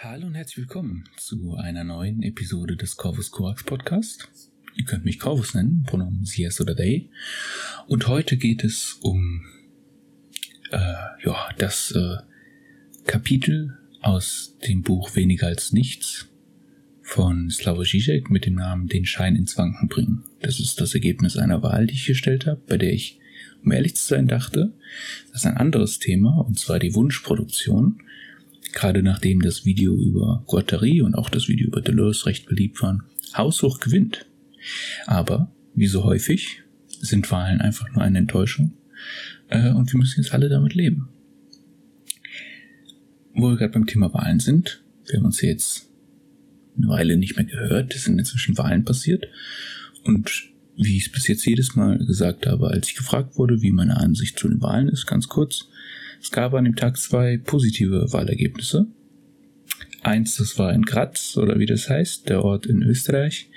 Hallo und herzlich willkommen zu einer neuen Episode des Corvus Corax Podcast. Ihr könnt mich Corvus nennen, Pronomen sie, es oder they. Und heute geht es um äh, ja, das äh, Kapitel aus dem Buch Weniger als Nichts von Slavoj Žižek mit dem Namen Den Schein ins Wanken bringen. Das ist das Ergebnis einer Wahl, die ich gestellt habe, bei der ich, um ehrlich zu sein, dachte, das ist ein anderes Thema, und zwar die Wunschproduktion gerade nachdem das Video über Guattari und auch das Video über Deleuze recht beliebt waren, haushoch gewinnt. Aber, wie so häufig, sind Wahlen einfach nur eine Enttäuschung äh, und wir müssen jetzt alle damit leben. Wo wir gerade beim Thema Wahlen sind, wir haben uns jetzt eine Weile nicht mehr gehört, es sind inzwischen Wahlen passiert und wie ich es bis jetzt jedes Mal gesagt habe, als ich gefragt wurde, wie meine Ansicht zu den Wahlen ist, ganz kurz, es gab an dem Tag zwei positive Wahlergebnisse. Eins, das war in Graz, oder wie das heißt, der Ort in Österreich,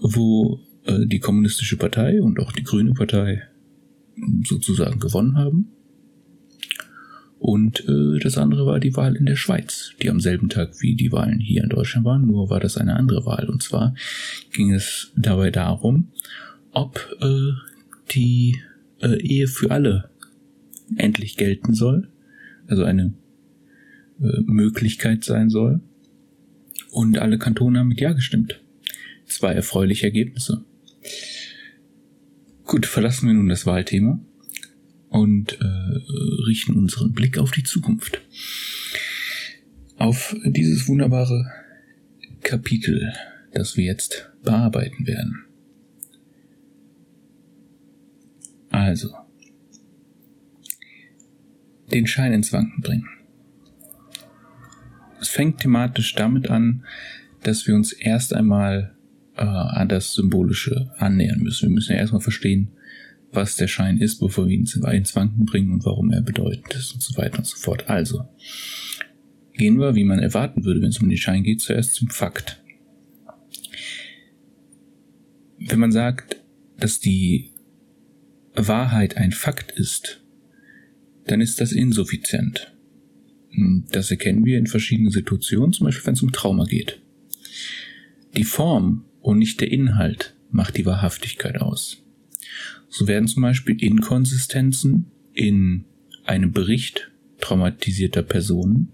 wo äh, die Kommunistische Partei und auch die Grüne Partei sozusagen gewonnen haben. Und äh, das andere war die Wahl in der Schweiz, die am selben Tag wie die Wahlen hier in Deutschland waren, nur war das eine andere Wahl. Und zwar ging es dabei darum, ob äh, die äh, Ehe für alle endlich gelten soll, also eine äh, Möglichkeit sein soll. Und alle Kantone haben mit Ja gestimmt. Zwei erfreuliche Ergebnisse. Gut, verlassen wir nun das Wahlthema und äh, richten unseren Blick auf die Zukunft. Auf dieses wunderbare Kapitel, das wir jetzt bearbeiten werden. Also, den Schein ins Wanken bringen. Es fängt thematisch damit an, dass wir uns erst einmal äh, an das Symbolische annähern müssen. Wir müssen ja erstmal verstehen, was der Schein ist, bevor wir ihn ins Wanken bringen und warum er bedeutend ist und so weiter und so fort. Also, gehen wir, wie man erwarten würde, wenn es um den Schein geht, zuerst zum Fakt. Wenn man sagt, dass die Wahrheit ein Fakt ist, dann ist das insuffizient. Hm, das erkennen wir in verschiedenen Situationen, zum Beispiel wenn es um Trauma geht. Die Form und nicht der Inhalt macht die Wahrhaftigkeit aus. So werden zum Beispiel Inkonsistenzen in einem Bericht traumatisierter Personen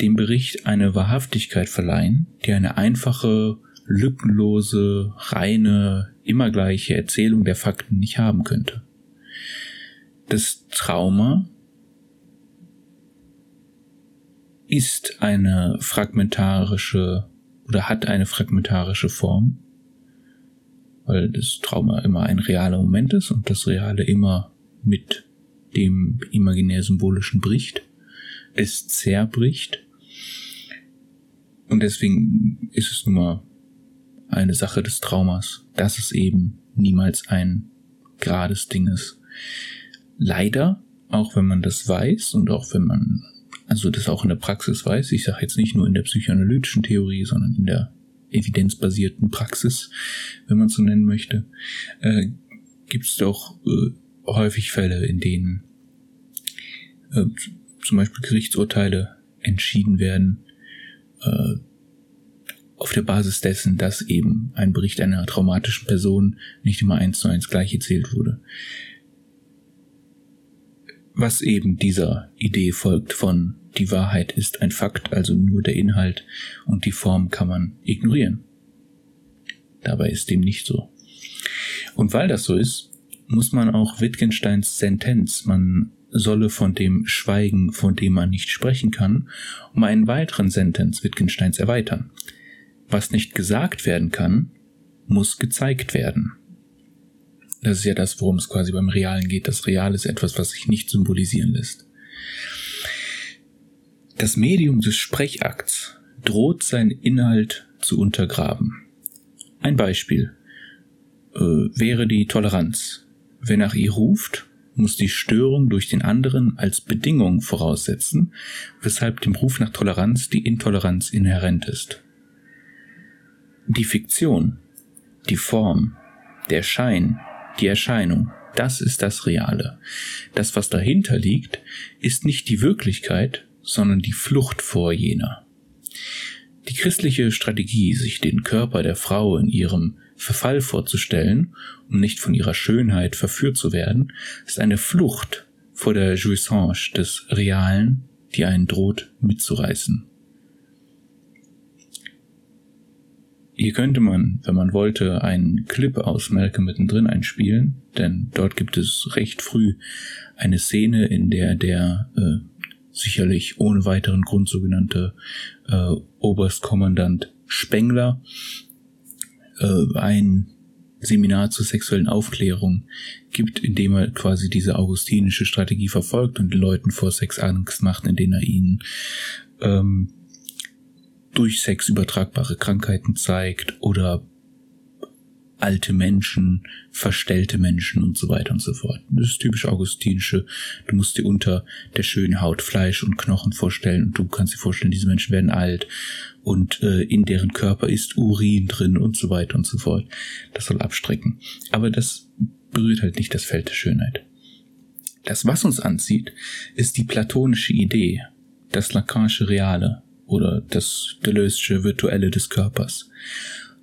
dem Bericht eine Wahrhaftigkeit verleihen, die eine einfache, lückenlose, reine, immer gleiche Erzählung der Fakten nicht haben könnte das Trauma ist eine fragmentarische oder hat eine fragmentarische Form, weil das Trauma immer ein realer Moment ist und das Reale immer mit dem imaginär symbolischen bricht, es zerbricht. Und deswegen ist es nun mal eine Sache des Traumas, dass es eben niemals ein gerades Ding ist leider, auch wenn man das weiß und auch wenn man also das auch in der Praxis weiß, ich sage jetzt nicht nur in der psychoanalytischen Theorie, sondern in der evidenzbasierten Praxis, wenn man so nennen möchte, äh, gibt es doch äh, häufig Fälle, in denen äh, zum Beispiel Gerichtsurteile entschieden werden äh, auf der Basis dessen, dass eben ein Bericht einer traumatischen Person nicht immer eins zu eins gleich erzählt wurde was eben dieser Idee folgt von die Wahrheit ist ein Fakt, also nur der Inhalt und die Form kann man ignorieren. Dabei ist dem nicht so. Und weil das so ist, muss man auch Wittgensteins Sentenz, man solle von dem schweigen, von dem man nicht sprechen kann, um einen weiteren Sentenz Wittgensteins erweitern. Was nicht gesagt werden kann, muss gezeigt werden. Das ist ja das, worum es quasi beim Realen geht. Das Real ist etwas, was sich nicht symbolisieren lässt. Das Medium des Sprechakts droht seinen Inhalt zu untergraben. Ein Beispiel äh, wäre die Toleranz. Wer nach ihr ruft, muss die Störung durch den anderen als Bedingung voraussetzen, weshalb dem Ruf nach Toleranz die Intoleranz inhärent ist. Die Fiktion, die Form, der Schein, die Erscheinung. Das ist das Reale. Das, was dahinter liegt, ist nicht die Wirklichkeit, sondern die Flucht vor jener. Die christliche Strategie, sich den Körper der Frau in ihrem Verfall vorzustellen, um nicht von ihrer Schönheit verführt zu werden, ist eine Flucht vor der Jouissance des Realen, die einen droht mitzureißen. Hier könnte man, wenn man wollte, einen Clip aus Malcolm mittendrin einspielen, denn dort gibt es recht früh eine Szene, in der der äh, sicherlich ohne weiteren Grund sogenannte äh, Oberstkommandant Spengler äh, ein Seminar zur sexuellen Aufklärung gibt, indem er quasi diese augustinische Strategie verfolgt und den Leuten vor Sex Angst macht, indem er ihnen ähm, durch Sex übertragbare Krankheiten zeigt oder alte Menschen, verstellte Menschen und so weiter und so fort. Das ist typisch augustinische. Du musst dir unter der schönen Haut Fleisch und Knochen vorstellen und du kannst dir vorstellen, diese Menschen werden alt und äh, in deren Körper ist Urin drin und so weiter und so fort. Das soll abstrecken. Aber das berührt halt nicht das Feld der Schönheit. Das, was uns anzieht, ist die platonische Idee, das Lacanische Reale, oder das Deleuze'sche Virtuelle des Körpers.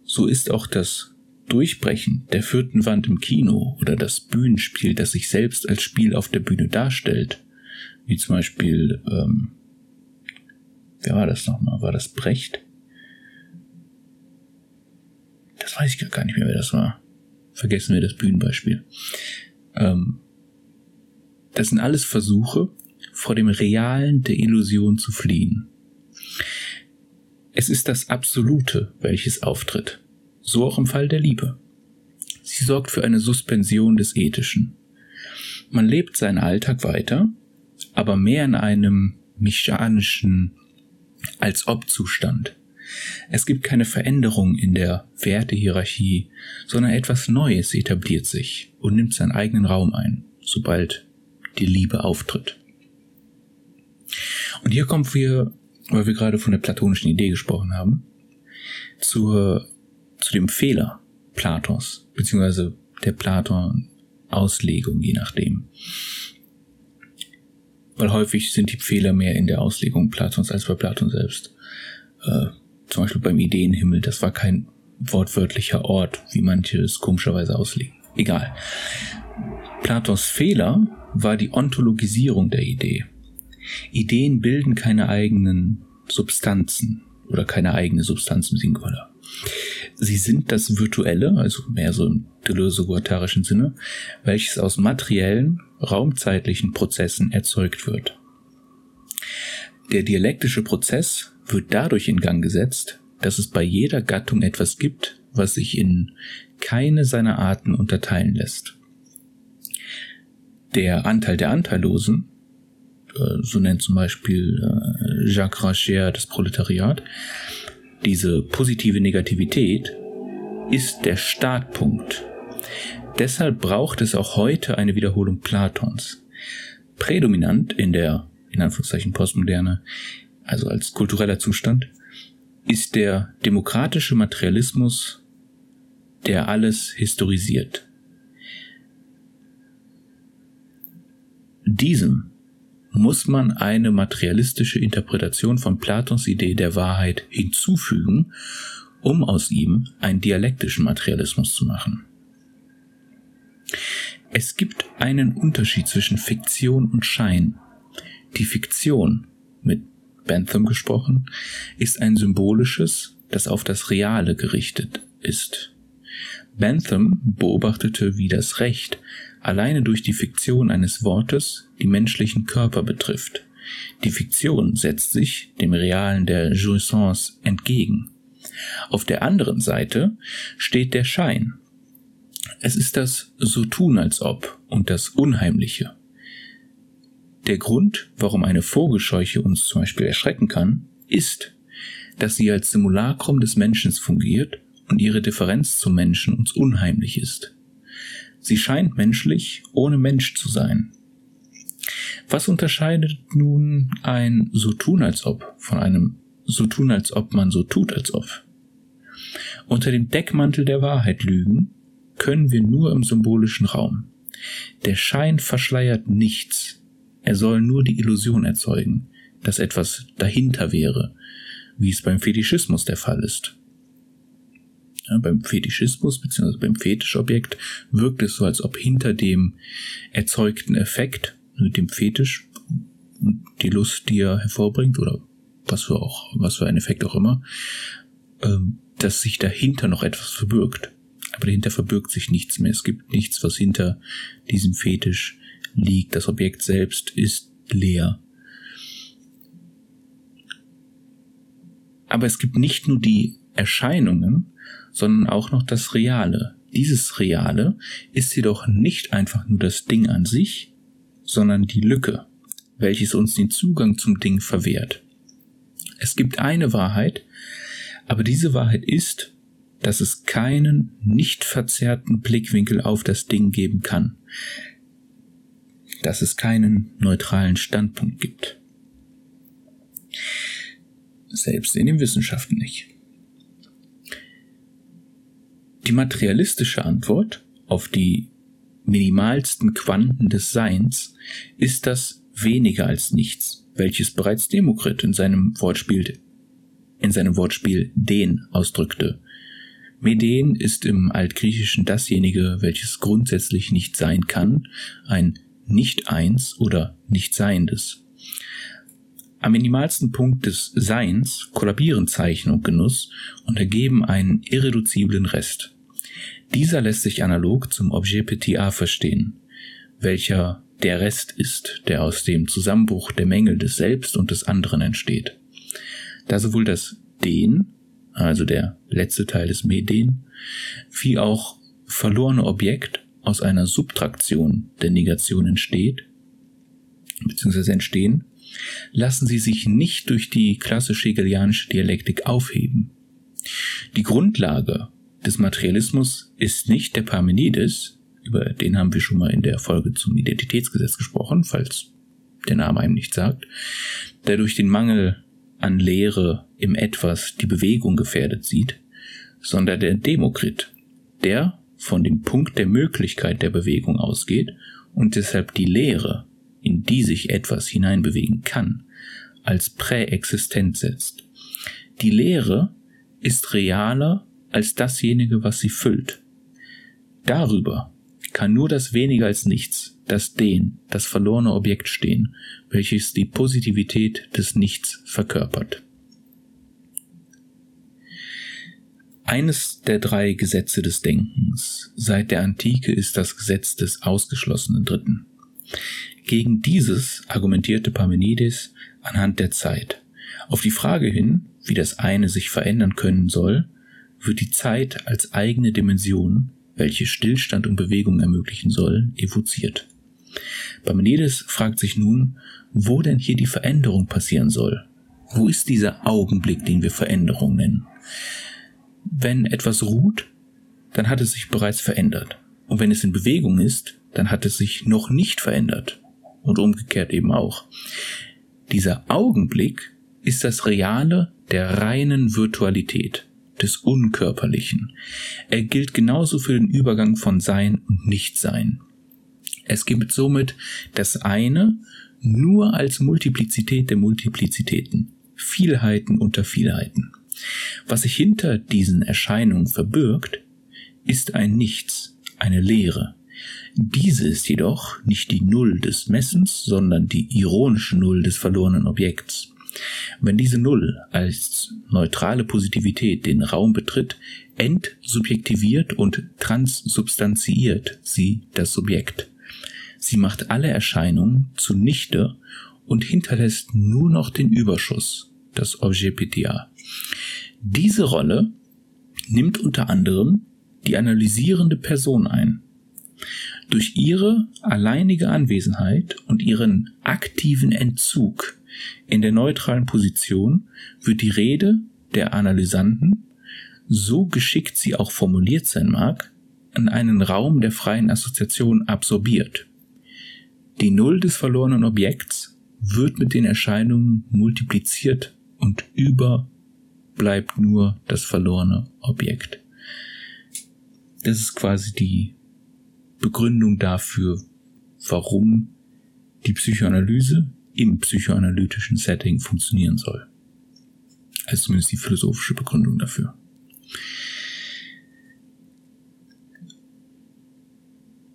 So ist auch das Durchbrechen der vierten Wand im Kino oder das Bühnenspiel, das sich selbst als Spiel auf der Bühne darstellt, wie zum Beispiel, ähm, wer war das nochmal? War das Brecht? Das weiß ich gar nicht mehr, wer das war. Vergessen wir das Bühnenbeispiel. Ähm, das sind alles Versuche, vor dem Realen der Illusion zu fliehen. Es ist das Absolute, welches auftritt. So auch im Fall der Liebe. Sie sorgt für eine Suspension des Ethischen. Man lebt seinen Alltag weiter, aber mehr in einem mechanischen als ob Zustand. Es gibt keine Veränderung in der Wertehierarchie, sondern etwas Neues etabliert sich und nimmt seinen eigenen Raum ein, sobald die Liebe auftritt. Und hier kommen wir weil wir gerade von der platonischen Idee gesprochen haben, zur, zu dem Fehler Platons, beziehungsweise der Platon-Auslegung, je nachdem. Weil häufig sind die Fehler mehr in der Auslegung Platons als bei Platon selbst. Äh, zum Beispiel beim Ideenhimmel, das war kein wortwörtlicher Ort, wie manche es komischerweise auslegen. Egal. Platons Fehler war die Ontologisierung der Idee. Ideen bilden keine eigenen Substanzen oder keine eigene Substanz im Singular. Sie sind das Virtuelle, also mehr so im deleuze-guattarischen Sinne, welches aus materiellen, raumzeitlichen Prozessen erzeugt wird. Der dialektische Prozess wird dadurch in Gang gesetzt, dass es bei jeder Gattung etwas gibt, was sich in keine seiner Arten unterteilen lässt. Der Anteil der Anteillosen so nennt zum Beispiel äh, Jacques Racher das Proletariat, diese positive Negativität ist der Startpunkt. Deshalb braucht es auch heute eine Wiederholung Platons. Prädominant in der, in Anführungszeichen, Postmoderne, also als kultureller Zustand, ist der demokratische Materialismus, der alles historisiert. Diesem muss man eine materialistische Interpretation von Platons Idee der Wahrheit hinzufügen, um aus ihm einen dialektischen Materialismus zu machen. Es gibt einen Unterschied zwischen Fiktion und Schein. Die Fiktion, mit Bentham gesprochen, ist ein symbolisches, das auf das Reale gerichtet ist. Bentham beobachtete, wie das Recht alleine durch die Fiktion eines Wortes die menschlichen Körper betrifft. Die Fiktion setzt sich dem Realen der Jouissance entgegen. Auf der anderen Seite steht der Schein. Es ist das so tun als ob und das Unheimliche. Der Grund, warum eine Vogelscheuche uns zum Beispiel erschrecken kann, ist, dass sie als Simulacrum des Menschen fungiert und ihre Differenz zum Menschen uns unheimlich ist. Sie scheint menschlich, ohne Mensch zu sein. Was unterscheidet nun ein so tun als ob von einem so tun als ob man so tut als ob? Unter dem Deckmantel der Wahrheit lügen können wir nur im symbolischen Raum. Der Schein verschleiert nichts. Er soll nur die Illusion erzeugen, dass etwas dahinter wäre, wie es beim Fetischismus der Fall ist. Ja, beim Fetischismus bzw. beim Fetischobjekt wirkt es so, als ob hinter dem erzeugten Effekt, also dem Fetisch, die Lust, die er hervorbringt oder was für auch, was für ein Effekt auch immer, ähm, dass sich dahinter noch etwas verbirgt. Aber dahinter verbirgt sich nichts mehr. Es gibt nichts, was hinter diesem Fetisch liegt. Das Objekt selbst ist leer. Aber es gibt nicht nur die Erscheinungen, sondern auch noch das Reale. Dieses Reale ist jedoch nicht einfach nur das Ding an sich, sondern die Lücke, welches uns den Zugang zum Ding verwehrt. Es gibt eine Wahrheit, aber diese Wahrheit ist, dass es keinen nicht verzerrten Blickwinkel auf das Ding geben kann. Dass es keinen neutralen Standpunkt gibt. Selbst in den Wissenschaften nicht. Die materialistische Antwort auf die minimalsten Quanten des Seins ist das weniger als nichts, welches bereits Demokrit in seinem Wortspiel in seinem Wortspiel den ausdrückte. Meden ist im Altgriechischen dasjenige, welches grundsätzlich nicht sein kann, ein Nicht-Eins oder Nicht-Seiendes. Am minimalsten Punkt des Seins kollabieren Zeichen und Genuss und ergeben einen irreduziblen Rest. Dieser lässt sich analog zum Objet Petit a verstehen, welcher der Rest ist, der aus dem Zusammenbruch der Mängel des Selbst und des anderen entsteht. Da sowohl das Den, also der letzte Teil des Meden, wie auch verlorene Objekt aus einer Subtraktion der Negation entsteht, beziehungsweise entstehen, lassen sie sich nicht durch die klassische hegelianische Dialektik aufheben. Die Grundlage des Materialismus ist nicht der Parmenides, über den haben wir schon mal in der Folge zum Identitätsgesetz gesprochen, falls der Name einem nicht sagt, der durch den Mangel an Lehre im Etwas die Bewegung gefährdet sieht, sondern der Demokrit, der von dem Punkt der Möglichkeit der Bewegung ausgeht und deshalb die Lehre, in die sich etwas hineinbewegen kann, als präexistent setzt. Die Lehre ist realer als dasjenige, was sie füllt. Darüber kann nur das weniger als nichts, das Den, das verlorene Objekt stehen, welches die Positivität des Nichts verkörpert. Eines der drei Gesetze des Denkens seit der Antike ist das Gesetz des ausgeschlossenen Dritten. Gegen dieses argumentierte Parmenides anhand der Zeit. Auf die Frage hin, wie das eine sich verändern können soll, wird die Zeit als eigene Dimension, welche Stillstand und Bewegung ermöglichen soll, evoziert. Parmenides fragt sich nun, wo denn hier die Veränderung passieren soll. Wo ist dieser Augenblick, den wir Veränderung nennen? Wenn etwas ruht, dann hat es sich bereits verändert. Und wenn es in Bewegung ist, dann hat es sich noch nicht verändert. Und umgekehrt eben auch. Dieser Augenblick ist das Reale der reinen Virtualität des Unkörperlichen. Er gilt genauso für den Übergang von Sein und Nichtsein. Es gibt somit das eine nur als Multiplizität der Multiplizitäten, Vielheiten unter Vielheiten. Was sich hinter diesen Erscheinungen verbirgt, ist ein Nichts, eine Leere. Diese ist jedoch nicht die Null des Messens, sondern die ironische Null des verlorenen Objekts. Wenn diese Null als neutrale Positivität den Raum betritt, entsubjektiviert und transsubstanziiert sie das Subjekt. Sie macht alle Erscheinungen zunichte und hinterlässt nur noch den Überschuss, das Objet PTA. Diese Rolle nimmt unter anderem die analysierende Person ein. Durch ihre alleinige Anwesenheit und ihren aktiven Entzug in der neutralen Position wird die Rede der Analysanten, so geschickt sie auch formuliert sein mag, an einen Raum der freien Assoziation absorbiert. Die Null des verlorenen Objekts wird mit den Erscheinungen multipliziert und über bleibt nur das verlorene Objekt. Das ist quasi die Begründung dafür, warum die Psychoanalyse im psychoanalytischen Setting funktionieren soll. Also zumindest die philosophische Begründung dafür.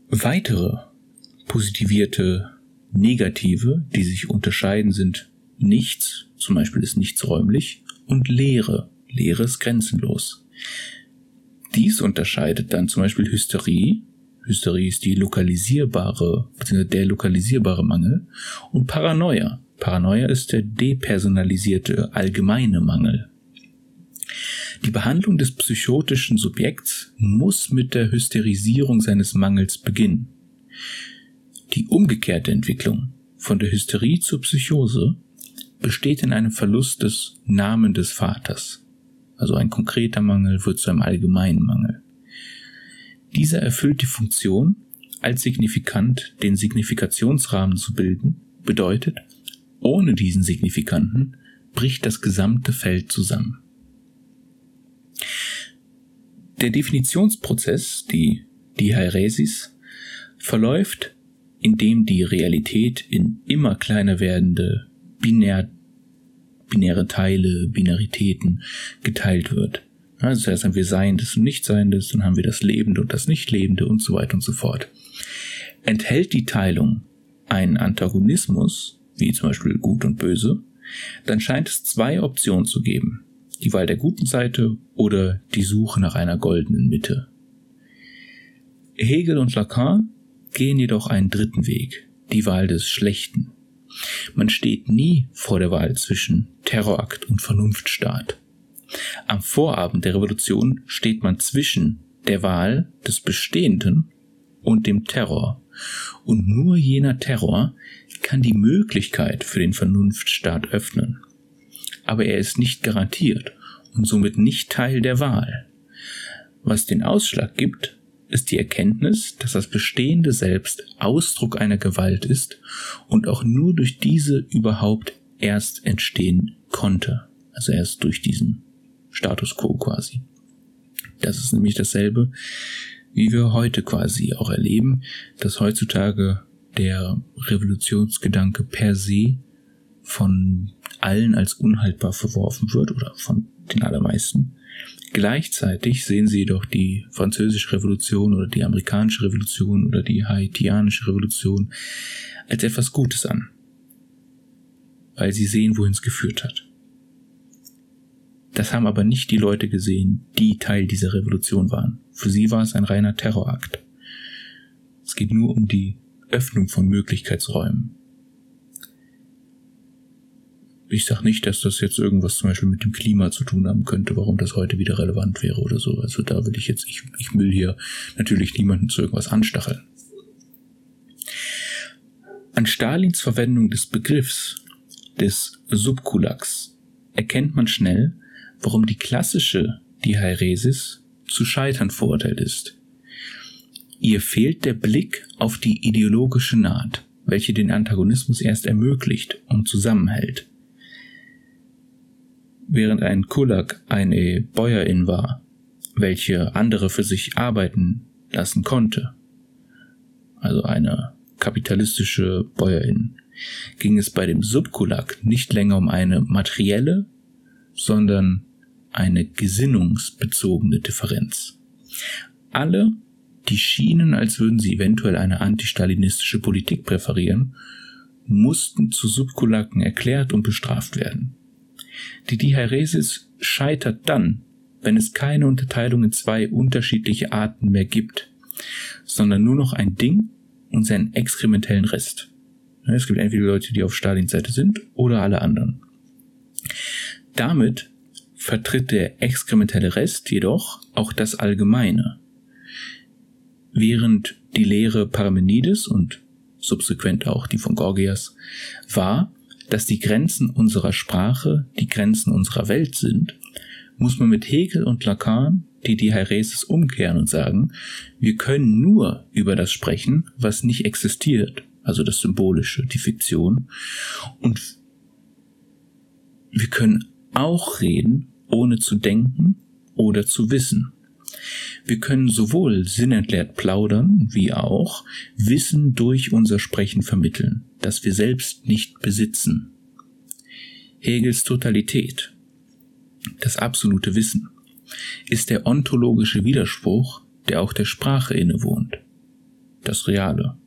Weitere positivierte Negative, die sich unterscheiden, sind nichts, zum Beispiel ist nichts räumlich, und Leere. Leere ist grenzenlos. Dies unterscheidet dann zum Beispiel Hysterie. Hysterie ist die lokalisierbare, bzw. der lokalisierbare Mangel. Und Paranoia. Paranoia ist der depersonalisierte allgemeine Mangel. Die Behandlung des psychotischen Subjekts muss mit der Hysterisierung seines Mangels beginnen. Die umgekehrte Entwicklung von der Hysterie zur Psychose besteht in einem Verlust des Namen des Vaters. Also ein konkreter Mangel wird zu einem allgemeinen Mangel. Dieser erfüllt die Funktion, als signifikant den Signifikationsrahmen zu bilden, bedeutet, ohne diesen Signifikanten bricht das gesamte Feld zusammen. Der Definitionsprozess, die Diaeresis, verläuft, indem die Realität in immer kleiner werdende binär, binäre Teile, Binaritäten geteilt wird. Also zuerst haben wir Seiendes und Nichtseiendes, dann haben wir das Lebende und das Nichtlebende und so weiter und so fort. Enthält die Teilung einen Antagonismus, wie zum Beispiel Gut und Böse, dann scheint es zwei Optionen zu geben. Die Wahl der guten Seite oder die Suche nach einer goldenen Mitte. Hegel und Lacan gehen jedoch einen dritten Weg, die Wahl des Schlechten. Man steht nie vor der Wahl zwischen Terrorakt und Vernunftstaat. Am Vorabend der Revolution steht man zwischen der Wahl des Bestehenden und dem Terror. Und nur jener Terror kann die Möglichkeit für den Vernunftstaat öffnen. Aber er ist nicht garantiert und somit nicht Teil der Wahl. Was den Ausschlag gibt, ist die Erkenntnis, dass das bestehende Selbst Ausdruck einer Gewalt ist und auch nur durch diese überhaupt erst entstehen konnte. Also erst durch diesen Status quo quasi. Das ist nämlich dasselbe, wie wir heute quasi auch erleben, dass heutzutage der Revolutionsgedanke per se von allen als unhaltbar verworfen wird oder von den allermeisten. Gleichzeitig sehen sie jedoch die französische Revolution oder die amerikanische Revolution oder die haitianische Revolution als etwas Gutes an, weil sie sehen, wohin es geführt hat. Das haben aber nicht die Leute gesehen, die Teil dieser Revolution waren. Für sie war es ein reiner Terrorakt. Es geht nur um die Öffnung von Möglichkeitsräumen. Ich sage nicht, dass das jetzt irgendwas zum Beispiel mit dem Klima zu tun haben könnte, warum das heute wieder relevant wäre oder so. Also da will ich jetzt, ich, ich will hier natürlich niemanden zu irgendwas anstacheln. An Stalins Verwendung des Begriffs des Subkulaks erkennt man schnell, warum die klassische Dihairesis zu scheitern verurteilt ist. Ihr fehlt der Blick auf die ideologische Naht, welche den Antagonismus erst ermöglicht und zusammenhält. Während ein Kulak eine Bäuerin war, welche andere für sich arbeiten lassen konnte, also eine kapitalistische Bäuerin, ging es bei dem Subkulak nicht länger um eine materielle, sondern eine gesinnungsbezogene Differenz. Alle, die schienen, als würden sie eventuell eine antistalinistische Politik präferieren, mussten zu Subkulaken erklärt und bestraft werden. Die Diheresis scheitert dann, wenn es keine Unterteilung in zwei unterschiedliche Arten mehr gibt, sondern nur noch ein Ding und seinen exkrementellen Rest. Es gibt entweder Leute, die auf Stalins Seite sind oder alle anderen. Damit vertritt der exkrementelle Rest jedoch auch das Allgemeine. Während die Lehre Parmenides und subsequent auch die von Gorgias war, dass die Grenzen unserer Sprache die Grenzen unserer Welt sind, muss man mit Hegel und Lacan die Diaeresis umkehren und sagen, wir können nur über das sprechen, was nicht existiert, also das Symbolische, die Fiktion, und wir können auch reden, ohne zu denken oder zu wissen. Wir können sowohl sinnentleert plaudern, wie auch Wissen durch unser Sprechen vermitteln, das wir selbst nicht besitzen. Hegels Totalität. das absolute Wissen, ist der ontologische Widerspruch, der auch der Sprache innewohnt. Das Reale.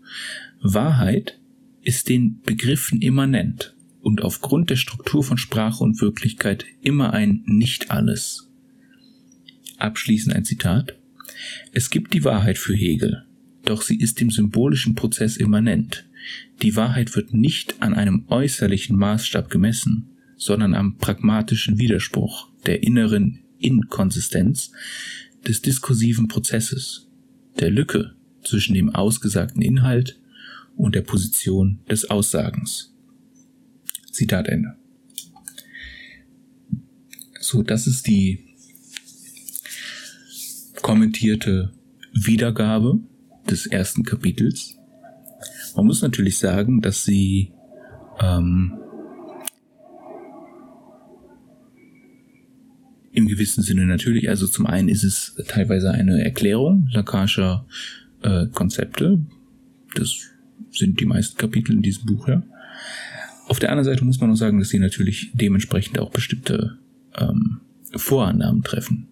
Wahrheit ist den Begriffen immanent und aufgrund der Struktur von Sprache und Wirklichkeit immer ein Nicht-Alles. Abschließend ein Zitat. Es gibt die Wahrheit für Hegel, doch sie ist dem symbolischen Prozess immanent. Die Wahrheit wird nicht an einem äußerlichen Maßstab gemessen, sondern am pragmatischen Widerspruch, der inneren Inkonsistenz des diskursiven Prozesses, der Lücke zwischen dem ausgesagten Inhalt und der Position des Aussagens. Zitat Ende. So, das ist die kommentierte Wiedergabe des ersten Kapitels. Man muss natürlich sagen, dass sie ähm, im gewissen Sinne natürlich, also zum einen ist es teilweise eine Erklärung Lakanischer äh, Konzepte. Das sind die meisten Kapitel in diesem Buch, ja. Auf der anderen Seite muss man auch sagen, dass sie natürlich dementsprechend auch bestimmte ähm, Vorannahmen treffen.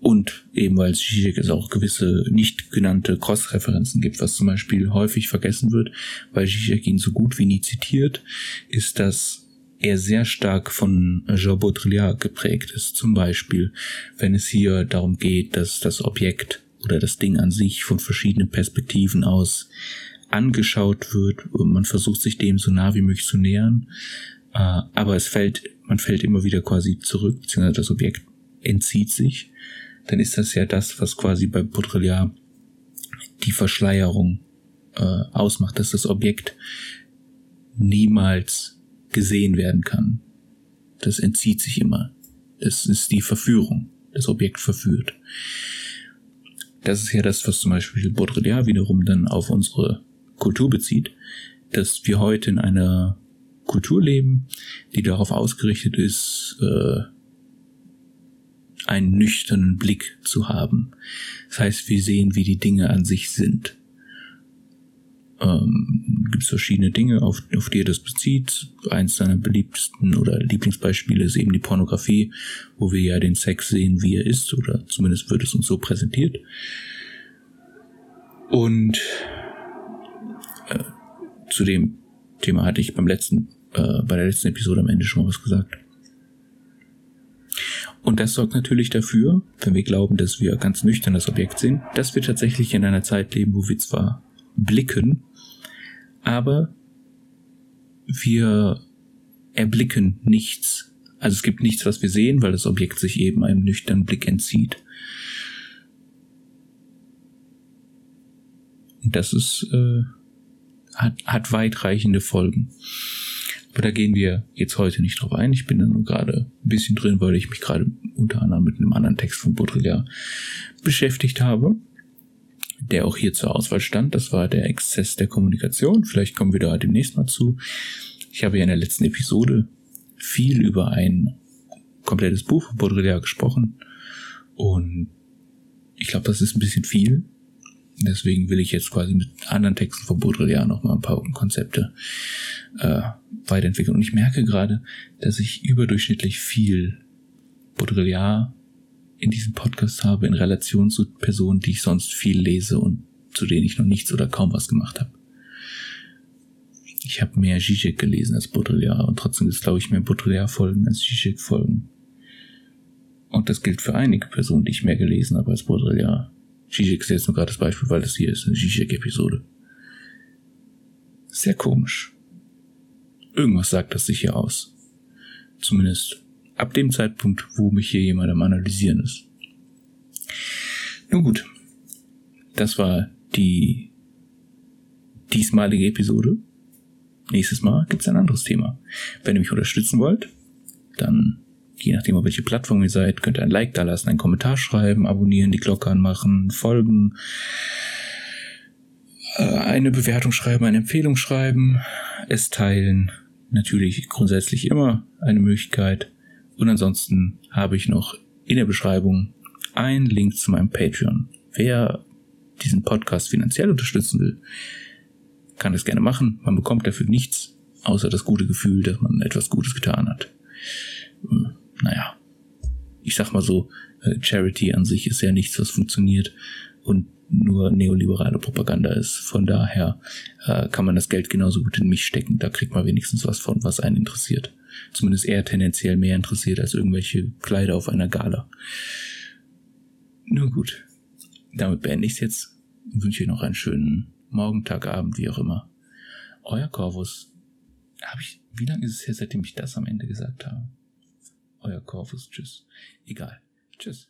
Und eben weil es Zizek es auch gewisse nicht genannte Cross-Referenzen gibt, was zum Beispiel häufig vergessen wird, weil Zizek ihn so gut wie nie zitiert, ist, dass er sehr stark von Jean Baudrillard geprägt ist. Zum Beispiel, wenn es hier darum geht, dass das Objekt oder das Ding an sich von verschiedenen Perspektiven aus angeschaut wird und man versucht sich dem so nah wie möglich zu nähern, äh, aber es fällt, man fällt immer wieder quasi zurück, beziehungsweise das Objekt entzieht sich, dann ist das ja das, was quasi bei Baudrillard die Verschleierung äh, ausmacht, dass das Objekt niemals gesehen werden kann. Das entzieht sich immer. Das ist die Verführung. Das Objekt verführt. Das ist ja das, was zum Beispiel Baudrillard wiederum dann auf unsere Kultur bezieht, dass wir heute in einer Kultur leben, die darauf ausgerichtet ist, äh, einen nüchternen Blick zu haben. Das heißt, wir sehen, wie die Dinge an sich sind ähm, gibt es verschiedene Dinge, auf, auf die er das bezieht. Eins seiner beliebtesten oder Lieblingsbeispiele ist eben die Pornografie, wo wir ja den Sex sehen, wie er ist, oder zumindest wird es uns so präsentiert. Und zu dem Thema hatte ich beim letzten, äh, bei der letzten Episode am Ende schon mal was gesagt. Und das sorgt natürlich dafür, wenn wir glauben, dass wir ganz nüchtern das Objekt sehen, dass wir tatsächlich in einer Zeit leben, wo wir zwar blicken, aber wir erblicken nichts. Also es gibt nichts, was wir sehen, weil das Objekt sich eben einem nüchternen Blick entzieht. Und das ist, äh, hat, hat weitreichende Folgen. Aber da gehen wir jetzt heute nicht drauf ein. Ich bin da nur gerade ein bisschen drin, weil ich mich gerade unter anderem mit einem anderen Text von Baudrillard beschäftigt habe der auch hier zur Auswahl stand. Das war der Exzess der Kommunikation. Vielleicht kommen wir da demnächst mal zu. Ich habe ja in der letzten Episode viel über ein komplettes Buch von Baudrillard gesprochen. Und ich glaube, das ist ein bisschen viel. Deswegen will ich jetzt quasi mit anderen Texten von Baudrillard noch mal ein paar Konzepte äh, weiterentwickeln. Und ich merke gerade, dass ich überdurchschnittlich viel Baudrillard in diesem Podcast habe in Relation zu Personen, die ich sonst viel lese und zu denen ich noch nichts oder kaum was gemacht habe. Ich habe mehr Zizek gelesen als Baudrillard und trotzdem ist, glaube ich, mehr Baudrillard-Folgen als Zizek-Folgen. Und das gilt für einige Personen, die ich mehr gelesen habe als Baudrillard. Zizek ist jetzt nur gerade das Beispiel, weil das hier ist eine Zizek-Episode. Sehr komisch. Irgendwas sagt das sicher aus. Zumindest ab dem Zeitpunkt, wo mich hier jemand am Analysieren ist. Nun gut, das war die diesmalige Episode. Nächstes Mal gibt's ein anderes Thema. Wenn ihr mich unterstützen wollt, dann, je nachdem, auf welche Plattform ihr seid, könnt ihr ein Like da lassen, einen Kommentar schreiben, abonnieren, die Glocke anmachen, folgen, äh, eine Bewertung schreiben, eine Empfehlung schreiben, es teilen. Natürlich grundsätzlich immer eine Möglichkeit. Und ansonsten habe ich noch in der Beschreibung einen Link zu meinem Patreon. Wer diesen Podcast finanziell unterstützen will, kann das gerne machen. Man bekommt dafür nichts, außer das gute Gefühl, dass man etwas Gutes getan hat. Naja, ich sag mal so, äh, Charity an sich ist ja nichts, was funktioniert und nur neoliberale Propaganda ist. Von daher äh, kann man das Geld genauso gut in mich stecken. Da kriegt man wenigstens was von, was einen interessiert. Zumindest eher tendenziell mehr interessiert als irgendwelche Kleider auf einer Gala. Nur gut. Damit beende ich es jetzt und wünsche noch einen schönen Morgen, Tag, Abend, wie auch immer. Euer Corvus. Habe ich, wie lange ist es her, seitdem ich das am Ende gesagt habe? Euer Corvus. Tschüss. Egal. Tschüss.